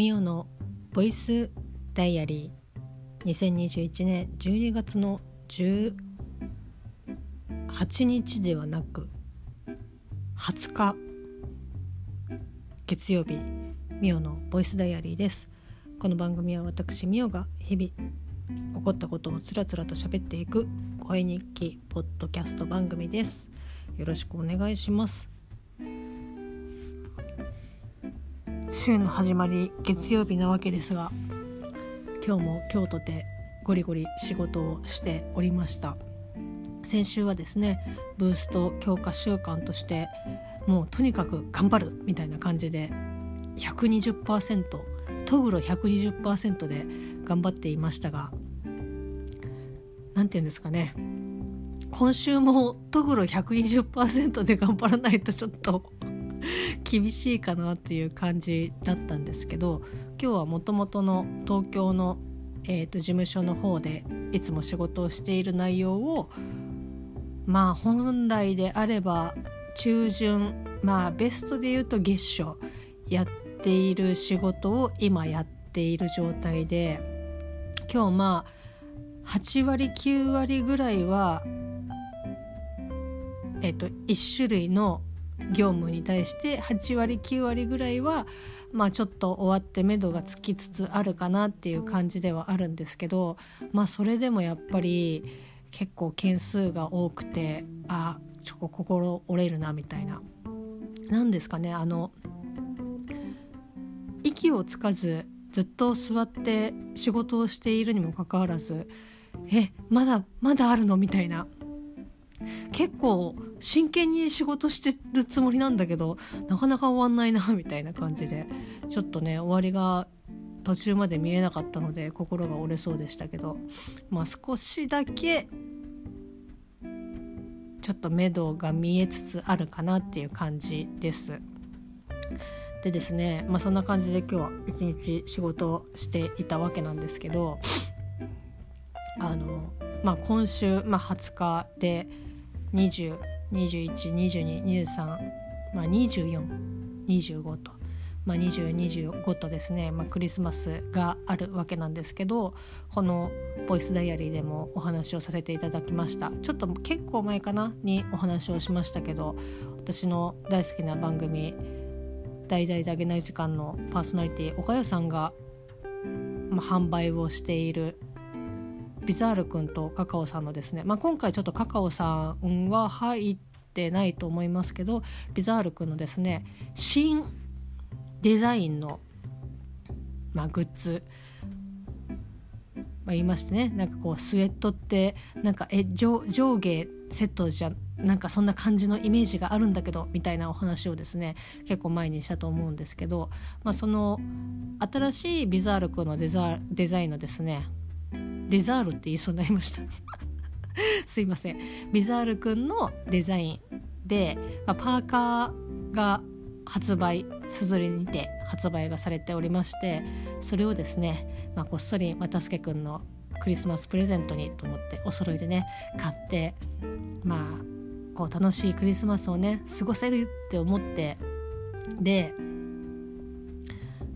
ミオのボイスダイアリー。2021年12月の18日ではなく20日。月曜日ミオのボイスダイアリーです。この番組は私ミオが日々起こったことをつらつらと喋っていく声日記ポッドキャスト番組です。よろしくお願いします。週の始まり月曜日なわけですが今日も今日とてゴリゴリ仕事をしておりました。先週はですねブースト強化習慣としてもうとにかく頑張るみたいな感じで120%トグロ120%で頑張っていましたが何て言うんですかね。今週もトグロ120%で頑張らないとちょっと 厳しいかなっていう感じだったんですけど今日はもともとの東京の、えーと、事務所の方でいつも仕事をしている内容をまあ本来であれば中旬まあベストで言うと月初やっている仕事を今やっている状態で今日まあ8割9割ぐらいはえっと1種類の業務に対して8割9割ぐらいはまあちょっと終わって目処がつきつつあるかなっていう感じではあるんですけどまあそれでもやっぱり結構件数が多くてあちょっと心折れるなみたいな。何ですかねあの息をつかずずっと座って仕事をしているにもかかわらずえまだまだあるのみたいな結構真剣に仕事してるつもりなんだけどなかなか終わんないなみたいな感じでちょっとね終わりが途中まで見えなかったので心が折れそうでしたけどまあ少しだけちょっと目処が見えつつあるかなっていう感じです。でですね、まあ、そんな感じで今日は一日仕事をしていたわけなんですけどあの、まあ、今週、まあ、20日で20212223まあ2425と。まあ、2025とですね、まあ、クリスマスがあるわけなんですけどこの「ボイスダイアリー」でもお話をさせていただきましたちょっと結構前かなにお話をしましたけど私の大好きな番組「大々であげない時間」のパーソナリティ岡谷さんが、まあ、販売をしているビザール君とカカオさんのですね、まあ、今回ちょっとカカオさんは入ってないと思いますけどビザール君のですね新デザインの、まあ、グッズ。まあ、言いましてねなんかこうスウェットってなんかえ上上下セットじゃなんかそんな感じのイメージがあるんだけどみたいなお話をですね結構前にしたと思うんですけど、まあ、その新しいビザール君のデザデザインのですねデザールって言いそうになりました。すいません。ビザールくんのデザインで、まあ、パーカーが発売すずりにて発売がされておりましてそれをですね、まあ、こっそり又助くんのクリスマスプレゼントにと思ってお揃いでね買ってまあこう楽しいクリスマスをね過ごせるって思ってで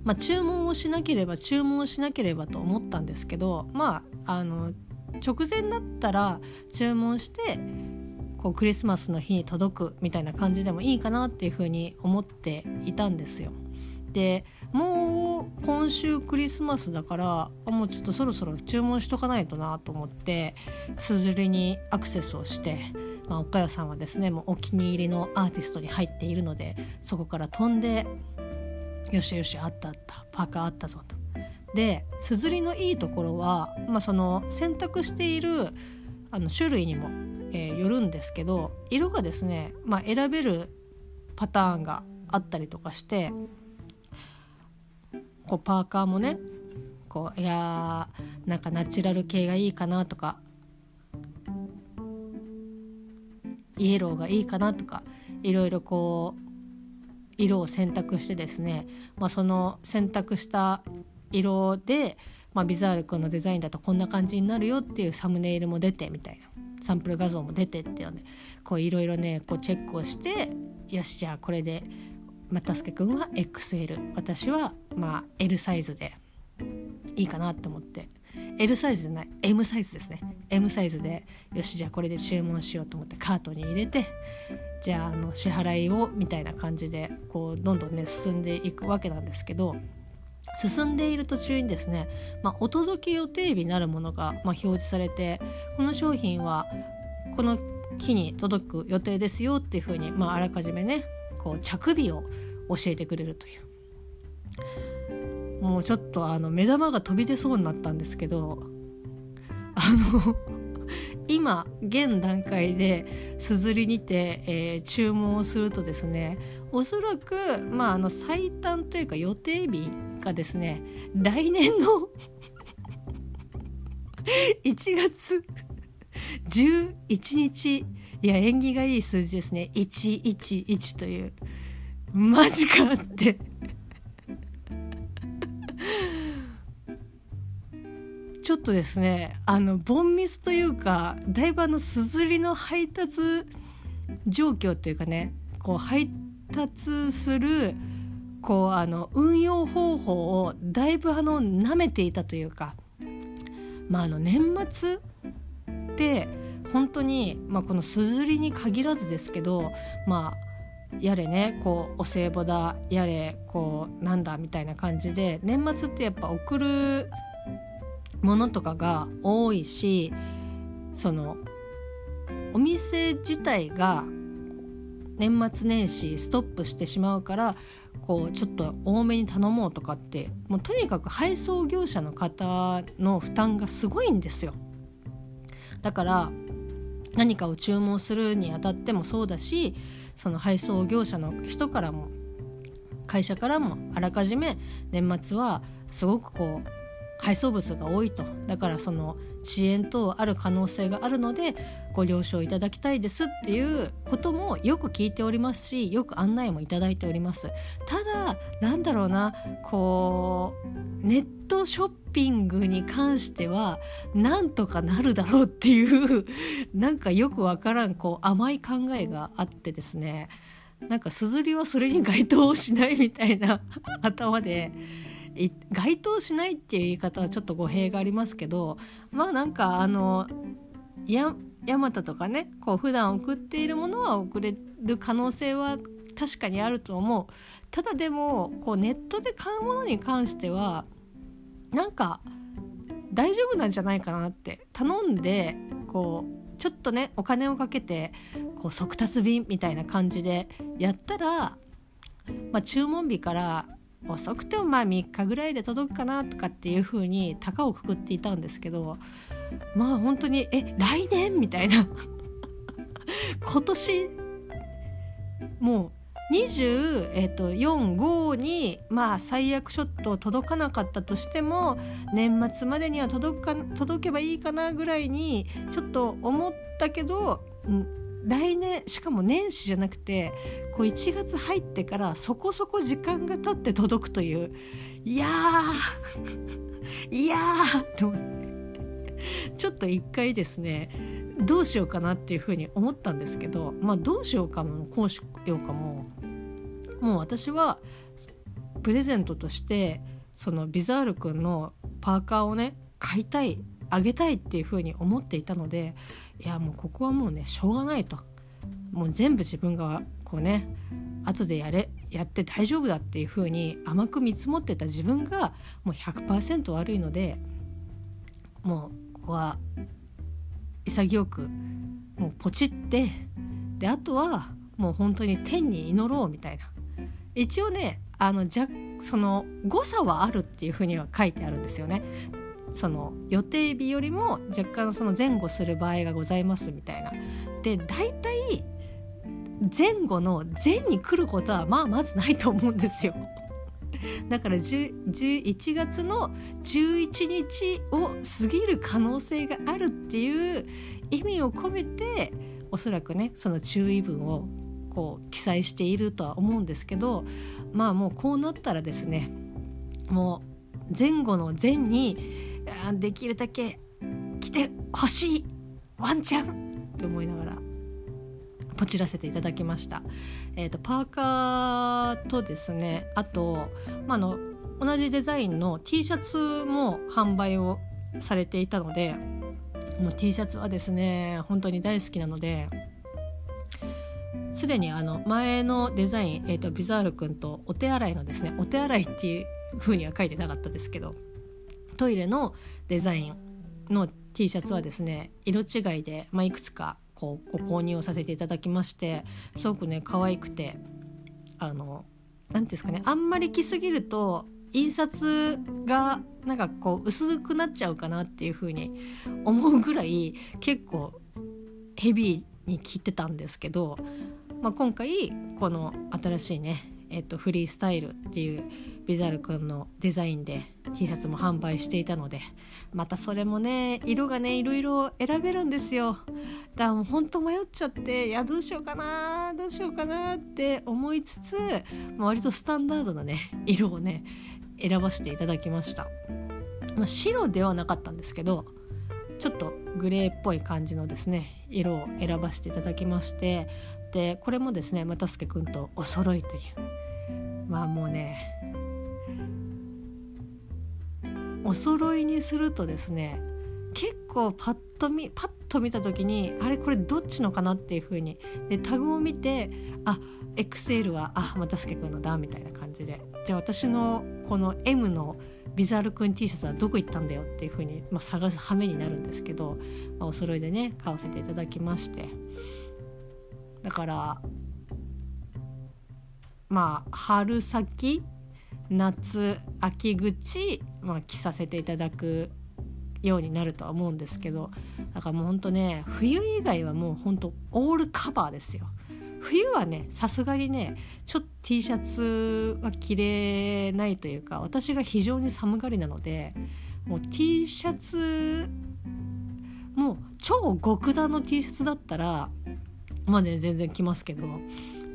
まあ、注文をしなければ注文をしなければと思ったんですけどまああの直前だったら注文してこうクリスマスの日に届くみたいな感じでもいいかなっていうふうに思っていたんですよ。でもう今週クリスマスだからもうちょっとそろそろ注文しとかないとなと思ってすずりにアクセスをして、まあ、岡谷さんはですねもうお気に入りのアーティストに入っているのでそこから飛んでよしよしあったあったパーカーあったぞと。ですずりのいいところは、まあ、その選択しているあの種類にも、えー、よるんですけど色がですね、まあ、選べるパターンがあったりとかしてこうパーカーもねこういやーなんかナチュラル系がいいかなとかイエローがいいかなとかいろいろこう色を選択してですね、まあ、その選択した色で、まあ、ビザール君のデザインだとこんな感じになるよっていうサムネイルも出てみたいなサンプル画像も出てっていうのでこういろいろねこうチェックをしてよしじゃあこれでまあ、助くんは XL 私はまあ L サイズでいいかなって思って L サイズじゃない M サイズですね。M サイズでよしじゃあこれで注文しようと思ってカートに入れてじゃああの支払いをみたいな感じでこうどんどんね進んでいくわけなんですけど進んでいる途中にですね、まあ、お届け予定日になるものが、まあ、表示されてこの商品はこの日に届く予定ですよっていうふうに、まあ、あらかじめねこう着日を教えてくれるという。もうちょっとあの目玉が飛び出そうになったんですけどあの今現段階ですずりにて、えー、注文をするとですねおそらく、まあ、あの最短というか予定日がですね来年の1月11日いや縁起がいい数字ですね。111という。マジかって。ちょっとですねあのボンミスというかだいぶあのすずりの配達状況というかねこう配達するこうあの運用方法をだいぶあの舐めていたというかまああの年末って本当に、まあ、このすずりに限らずですけどまあやれねこうお歳暮だやれこうなんだみたいな感じで年末ってやっぱ送るものとかが多いしそのお店自体が年末年始ストップしてしまうからこうちょっと多めに頼もうとかってもうとにかく配送業者の方の負担がすごいんですよ。だから何かを注文するにあたってもそうだしその配送業者の人からも会社からもあらかじめ年末はすごくこう配送物が多いと。だからその遅延等ある可能性があるのでご了承いただきたいですっていうこともよく聞いておりますしよく案内もいただいております。ただなんだろうなこうネットショッピングに関してはなんとかなるだろうっていうなんかよくわからんこう甘い考えがあってですね。なんかすずりはそれに該当しないみたいな頭で該当しないっていう言い方はちょっと語弊がありますけどまあなんかあのやヤマトとかねこう普段送っているものは送れる可能性は確かにあると思う。ただでもこうネットで買うものに関してはなんか大丈夫なんじゃないかなって頼んでこうちょっとねお金をかけてこう速達便みたいな感じでやったら、まあ、注文日から遅くてもまあ3日ぐらいで届くかなとかっていう風に高をくくっていたんですけどまあ本当にえ来年みたいな。今年もう24、えーと、5にまあ最悪ちょっと届かなかったとしても年末までには届か届けばいいかなぐらいにちょっと思ったけど、うん来年しかも年始じゃなくてこう1月入ってからそこそこ時間が経って届くといういやー いやと思って。ちょっと一回ですねどうしようかなっていうふうに思ったんですけどまあどうしようかもこうしようかも。もう私はプレゼントとしてそのビザール君のパーカーをね買いたいあげたいっていうふうに思っていたのでいやもうここはもうねしょうがないともう全部自分がこうね後でやれやって大丈夫だっていうふうに甘く見積もってた自分がもう100%悪いのでもうここは潔くもうポチってであとはもう本当に天に祈ろうみたいな一応ねあのじゃその誤差はあるっていうふうには書いてあるんですよね。その予定日よりも若干その前後する場合がございますみたいな。で大体前後の前に来ることはまあまずないと思うんですよ。だから11月の11日を過ぎる可能性があるっていう意味を込めておそらくねその注意文をこう記載しているとは思うんですけどまあもうこうなったらですねもう前後の前にできるだけ来てほしいワンちゃんって思いながらポチらせていただきました、えーと、パーカーとですねあと、まあの同じデザインの T シャツも販売をされていたのでもう T シャツはですね本当に大好きなのですでにあの前のデザイン、えーと、ビザール君とお手洗いのですねお手洗いっていう風には書いてなかったですけどトイレのデザインの T シャツはですね色違いで、まあ、いくつかこうご購入をさせていただきましてすごくね可愛くてあの何ですかねあんまり着すぎると印刷がなんかこう薄くなっちゃうかなっていう風に思うぐらい結構ヘビーに着てたんですけど、まあ、今回この新しいねえっと、フリースタイルっていうビザルくんのデザインで T シャツも販売していたのでまたそれもね色がねいろいろ選べるんですよ。だからもうほんと迷っちゃっていやどうしようかなどうしようかなって思いつつ割とスタンダードなね色をね選ばせていただきました、まあ、白ではなかったんですけどちょっとグレーっぽい感じのですね色を選ばせていただきましてでこれもですね又助くんとお揃いという。まあもうねお揃いにするとですね結構パッと見パッと見た時にあれこれどっちのかなっていう風にでタグを見てあ XL はあ又助君のだみたいな感じで。じゃあ私のこの M のビザールくん T シャツはどこ行ったんだよっていう風にまあ、探す羽目になるんですけど、まあ、お揃いでね買わせていただきまして。だからまあ春先夏秋口、まあ、着させていただくようになるとは思うんですけどだからもうほんとね冬以外はもうほんとオールカバーですよ。冬はねさすがにねちょっと T シャツは着れないというか私が非常に寒がりなのでもう T シャツもう超極端の T シャツだったらまあね全然着ますけど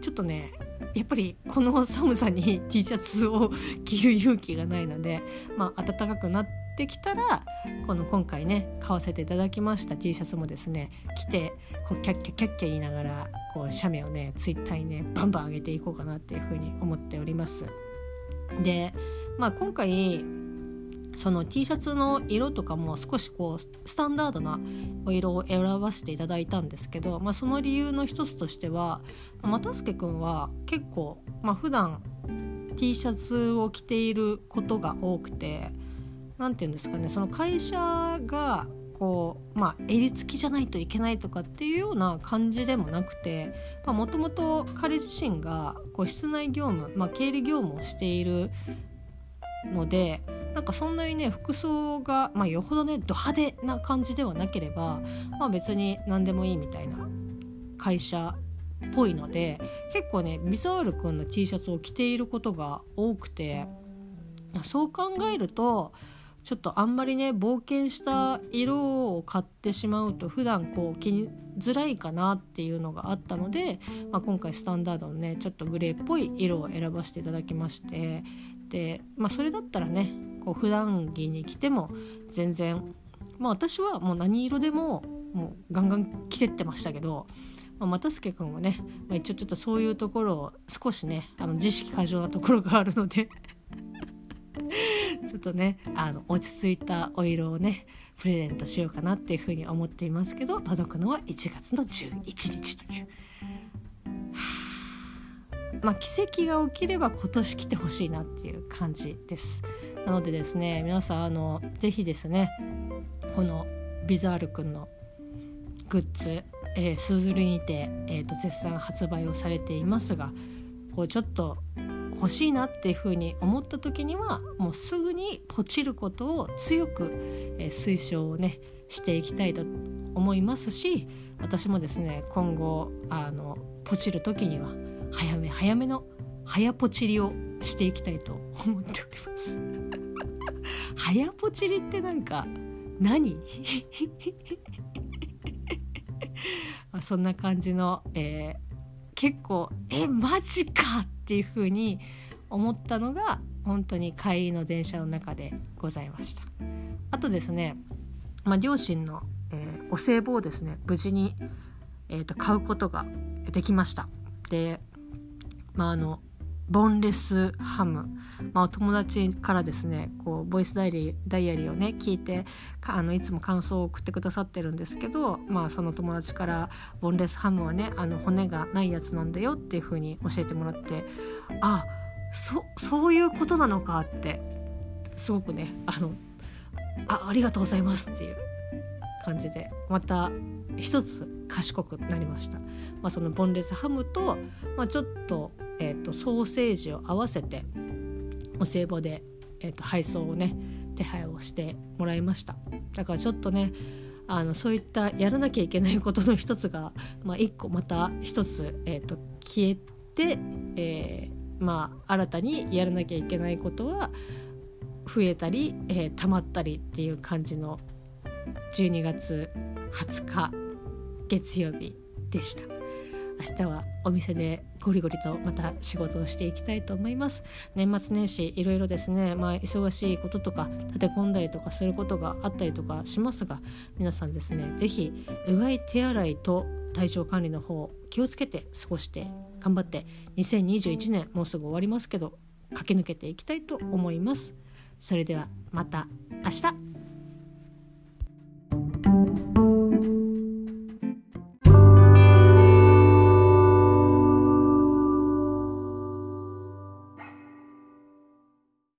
ちょっとねやっぱりこの寒さに T シャツを 着る勇気がないので、まあ、暖かくなってきたらこの今回ね買わせていただきました T シャツもですね着てこうキャッキャキャッキャ言いながらこう写メをねツイッターにねバンバン上げていこうかなっていうふうに思っております。で、まあ、今回その T シャツの色とかも少しこうスタンダードなお色を選ばせていただいたんですけど、まあ、その理由の一つとしては又助君は結構、まあ、普段 T シャツを着ていることが多くて何て言うんですかねその会社がこうまあ襟付きじゃないといけないとかっていうような感じでもなくてもともと彼自身がこう室内業務、まあ、経理業務をしているのでなんかそんなにね服装が、まあ、よほどねド派手な感じではなければ、まあ、別に何でもいいみたいな会社っぽいので結構ねビザール君の T シャツを着ていることが多くてそう考えるとちょっとあんまりね冒険した色を買ってしまうと普段こう着づらいかなっていうのがあったので、まあ、今回スタンダードのねちょっとグレーっぽい色を選ばせていただきましてで、まあ、それだったらねこう普段着に着ても全然まあ私はもう何色でももうガンガン着てってましたけど、まあ、又助君はね、まあ、一応ちょっとそういうところを少しねあの自意識過剰なところがあるので ちょっとねあの落ち着いたお色をねプレゼントしようかなっていうふうに思っていますけど届くのは1月の11日という。まあ、奇跡が起きれば今年来てほしいなっていう感じです。なのでですね皆さんあのぜひですねこのビザールくんのグッズ、えー、スズリにて、えーと絶賛発売をされていますがこうちょっと欲しいなっていうふうに思った時にはもうすぐにポチることを強く、え推奨をねしていきたいと思いますし私もですね今後あのポチる時には早め早めの早ポチりをしていきたいと思っております。早ポチりってなんか何？そんな感じの、えー、結構えマジかっていう風に思ったのが本当に帰りの電車の中でございましたあとですね、まあ、両親の、えー、お歳暮をですね無事にえーと、買うことができました。でまああのボンレスハム、まあ、友達からですねこうボイスダイリダイアリーをね聞いてあのいつも感想を送ってくださってるんですけど、まあ、その友達からボンレスハムはねあの骨がないやつなんだよっていう風に教えてもらってあそそういうことなのかってすごくねあのあありがとうございますっていう感じでまた一つ賢くなりました。まあ、そのボンレスハムと、まあ、ちょっとえーと、ソーセージを合わせてお歳暮で、えーと、配送をね手配をしてもらいましただからちょっとねあのそういったやらなきゃいけないことの一つが、まあ、一個また一つ、えーと、消えて、えー、まあ新たにやらなきゃいけないことは増えたり、えー、溜まったりっていう感じの12月20日月曜日でした。明日はお店でゴリゴリとまた仕事をしていきたいと思います。年末年始いろいろですねまあ忙しいこととか立て込んだりとかすることがあったりとかしますが皆さんですね是非うがい手洗いと体調管理の方気をつけて過ごして頑張って2021年もうすぐ終わりますけど駆け抜けていきたいと思います。それではまた明日。